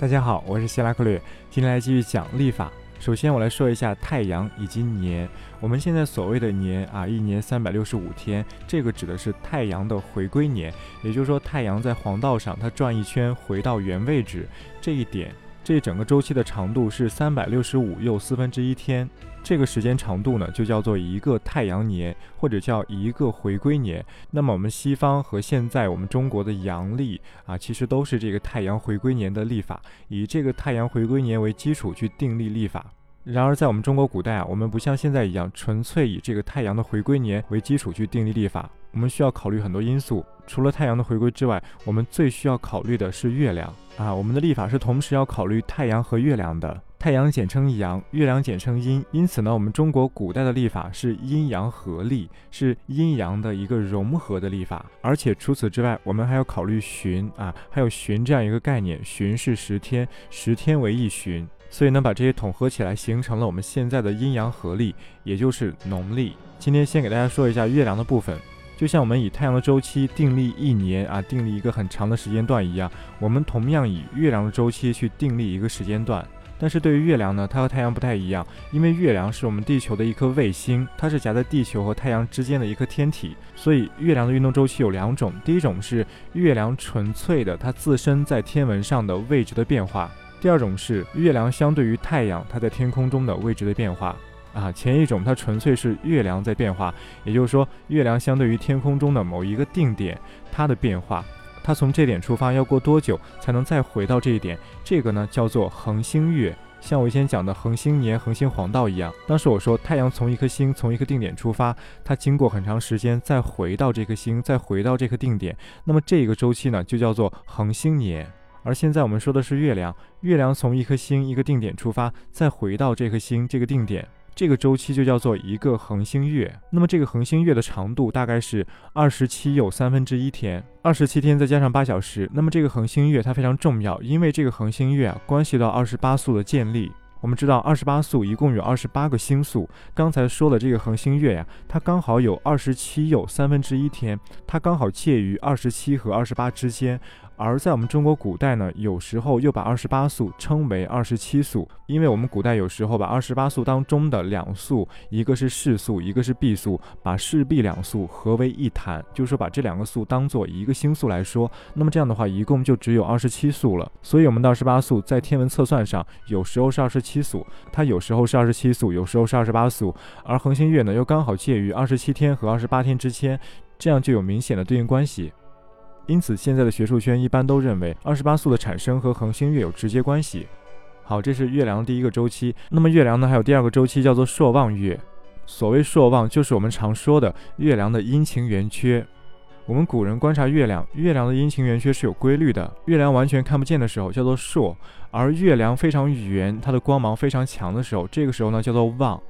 大家好，我是希拉克略，今天来继续讲历法。首先，我来说一下太阳以及年。我们现在所谓的年啊，一年三百六十五天，这个指的是太阳的回归年，也就是说，太阳在黄道上它转一圈回到原位置，这一点，这整个周期的长度是三百六十五又四分之一天。这个时间长度呢，就叫做一个太阳年，或者叫一个回归年。那么我们西方和现在我们中国的阳历啊，其实都是这个太阳回归年的历法，以这个太阳回归年为基础去订立历法。然而在我们中国古代啊，我们不像现在一样纯粹以这个太阳的回归年为基础去订立历法，我们需要考虑很多因素。除了太阳的回归之外，我们最需要考虑的是月亮啊。我们的历法是同时要考虑太阳和月亮的。太阳简称阳，月亮简称阴，因此呢，我们中国古代的历法是阴阳合历，是阴阳的一个融合的历法。而且除此之外，我们还要考虑旬啊，还有旬这样一个概念，旬是十天，十天为一旬，所以呢，把这些统合起来，形成了我们现在的阴阳合历，也就是农历。今天先给大家说一下月亮的部分，就像我们以太阳的周期定立一年啊，定立一个很长的时间段一样，我们同样以月亮的周期去定立一个时间段。但是对于月亮呢，它和太阳不太一样，因为月亮是我们地球的一颗卫星，它是夹在地球和太阳之间的一颗天体，所以月亮的运动周期有两种，第一种是月亮纯粹的它自身在天文上的位置的变化，第二种是月亮相对于太阳它在天空中的位置的变化。啊，前一种它纯粹是月亮在变化，也就是说月亮相对于天空中的某一个定点它的变化。它从这点出发要过多久才能再回到这一点？这个呢叫做恒星月，像我以前讲的恒星年、恒星黄道一样。当时我说太阳从一颗星从一个定点出发，它经过很长时间再回到这颗星，再回到这个定点，那么这个周期呢就叫做恒星年。而现在我们说的是月亮，月亮从一颗星一个定点出发，再回到这颗星这个定点。这个周期就叫做一个恒星月，那么这个恒星月的长度大概是二十七又三分之一天，二十七天再加上八小时，那么这个恒星月它非常重要，因为这个恒星月啊关系到二十八宿的建立。我们知道二十八宿一共有二十八个星宿，刚才说的这个恒星月呀，它刚好有二十七又三分之一天，它刚好介于二十七和二十八之间。而在我们中国古代呢，有时候又把二十八宿称为二十七宿，因为我们古代有时候把二十八宿当中的两宿，一个是世宿，一个是毕宿，把世毕两宿合为一坛，就是说把这两个宿当做一个星宿来说。那么这样的话，一共就只有二十七宿了。所以我们的二十八宿在天文测算上，有时候是二十七宿，它有时候是二十七宿，有时候是二十八宿。而恒星月呢，又刚好介于二十七天和二十八天之间，这样就有明显的对应关系。因此，现在的学术圈一般都认为二十八宿的产生和恒星月有直接关系。好，这是月亮的第一个周期。那么月亮呢，还有第二个周期，叫做朔望月。所谓朔望，就是我们常说的月亮的阴晴圆缺。我们古人观察月亮，月亮的阴晴圆缺是有规律的。月亮完全看不见的时候叫做朔，而月亮非常圆，它的光芒非常强的时候，这个时候呢叫做望。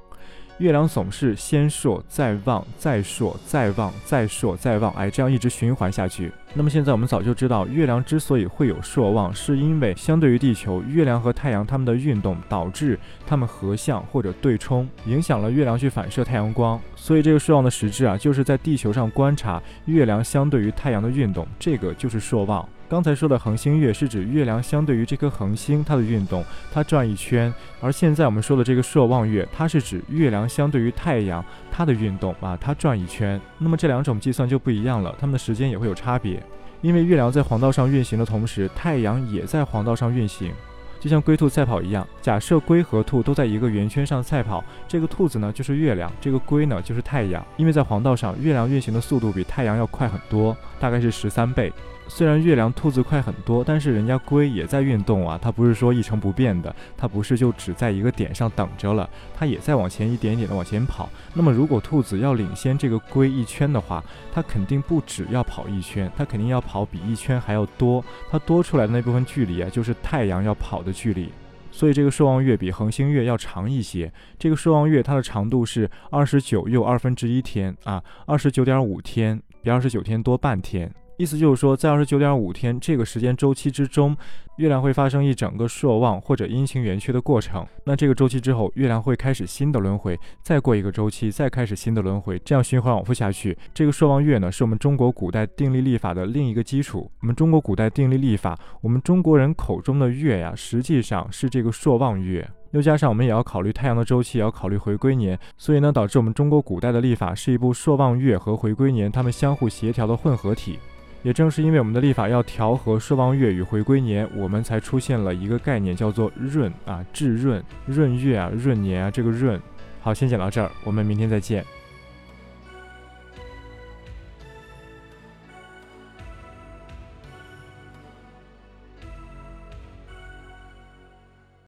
月亮总是先朔再望，再朔再望，再朔再望，哎，这样一直循环下去。那么现在我们早就知道，月亮之所以会有朔望，是因为相对于地球，月亮和太阳它们的运动导致它们合相或者对冲，影响了月亮去反射太阳光。所以这个朔望的实质啊，就是在地球上观察月亮相对于太阳的运动，这个就是朔望。刚才说的恒星月是指月亮相对于这颗恒星它的运动，它转一圈；而现在我们说的这个朔望月，它是指月亮相对于太阳它的运动啊，它转一圈。那么这两种计算就不一样了，它们的时间也会有差别，因为月亮在黄道上运行的同时，太阳也在黄道上运行。就像龟兔赛跑一样，假设龟和兔都在一个圆圈上赛跑，这个兔子呢就是月亮，这个龟呢就是太阳。因为在黄道上，月亮运行的速度比太阳要快很多，大概是十三倍。虽然月亮兔子快很多，但是人家龟也在运动啊，它不是说一成不变的，它不是就只在一个点上等着了，它也在往前一点点的往前跑。那么如果兔子要领先这个龟一圈的话，它肯定不止要跑一圈，它肯定要跑比一圈还要多，它多出来的那部分距离啊，就是太阳要跑的距离。所以这个朔望月比恒星月要长一些。这个朔望月它的长度是二十九又二分之一天啊，二十九点五天，比二十九天多半天。意思就是说，在二十九点五天这个时间周期之中，月亮会发生一整个朔望或者阴晴圆缺的过程。那这个周期之后，月亮会开始新的轮回，再过一个周期，再开始新的轮回，这样循环往复下去。这个朔望月呢，是我们中国古代定历历法的另一个基础。我们中国古代定历历法，我们中国人口中的月呀，实际上是这个朔望月。又加上我们也要考虑太阳的周期，也要考虑回归年，所以呢，导致我们中国古代的历法是一部朔望月和回归年它们相互协调的混合体。也正是因为我们的历法要调和朔望月与回归年，我们才出现了一个概念，叫做闰啊，至闰闰月啊，闰年啊，这个闰。好，先讲到这儿，我们明天再见。